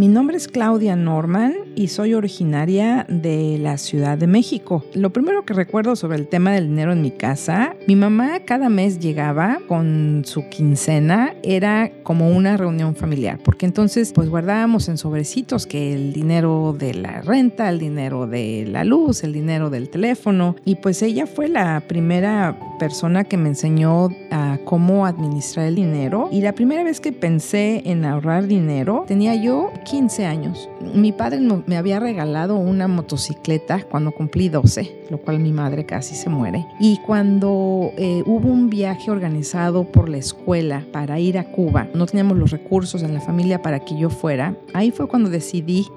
Mi nombre es Claudia Norman y soy originaria de la Ciudad de México. Lo primero que recuerdo sobre el tema del dinero en mi casa, mi mamá cada mes llegaba con su quincena, era como una reunión familiar, porque entonces pues guardábamos en sobrecitos que el dinero de la renta, el dinero de la luz, el dinero del teléfono y pues ella fue la primera persona que me enseñó a cómo administrar el dinero y la primera vez que pensé en ahorrar dinero tenía yo 15 años. Mi padre me había regalado una motocicleta cuando cumplí 12, lo cual mi madre casi se muere. Y cuando eh, hubo un viaje organizado por la escuela para ir a Cuba, no teníamos los recursos en la familia para que yo fuera, ahí fue cuando decidí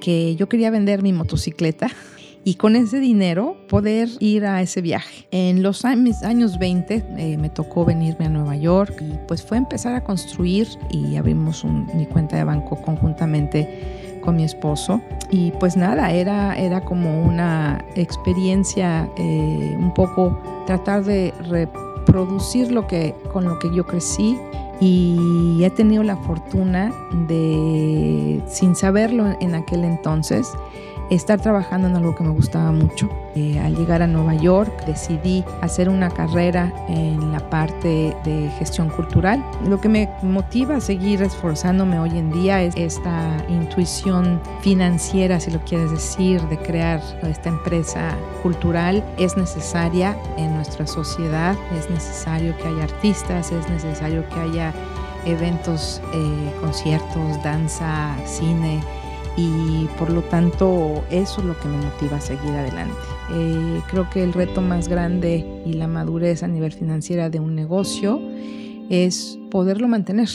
que yo quería vender mi motocicleta y con ese dinero poder ir a ese viaje. En los años 20 eh, me tocó venirme a Nueva York y pues fue empezar a construir y abrimos mi cuenta de banco conjuntamente con mi esposo y pues nada, era, era como una experiencia eh, un poco tratar de reproducir lo que, con lo que yo crecí y he tenido la fortuna de, sin saberlo en aquel entonces, estar trabajando en algo que me gustaba mucho. Eh, al llegar a Nueva York decidí hacer una carrera en la parte de gestión cultural. Lo que me motiva a seguir esforzándome hoy en día es esta intuición financiera, si lo quieres decir, de crear esta empresa cultural. Es necesaria en nuestra sociedad, es necesario que haya artistas, es necesario que haya eventos, eh, conciertos, danza, cine y por lo tanto eso es lo que me motiva a seguir adelante. Eh, creo que el reto más grande y la madurez a nivel financiera de un negocio es poderlo mantener,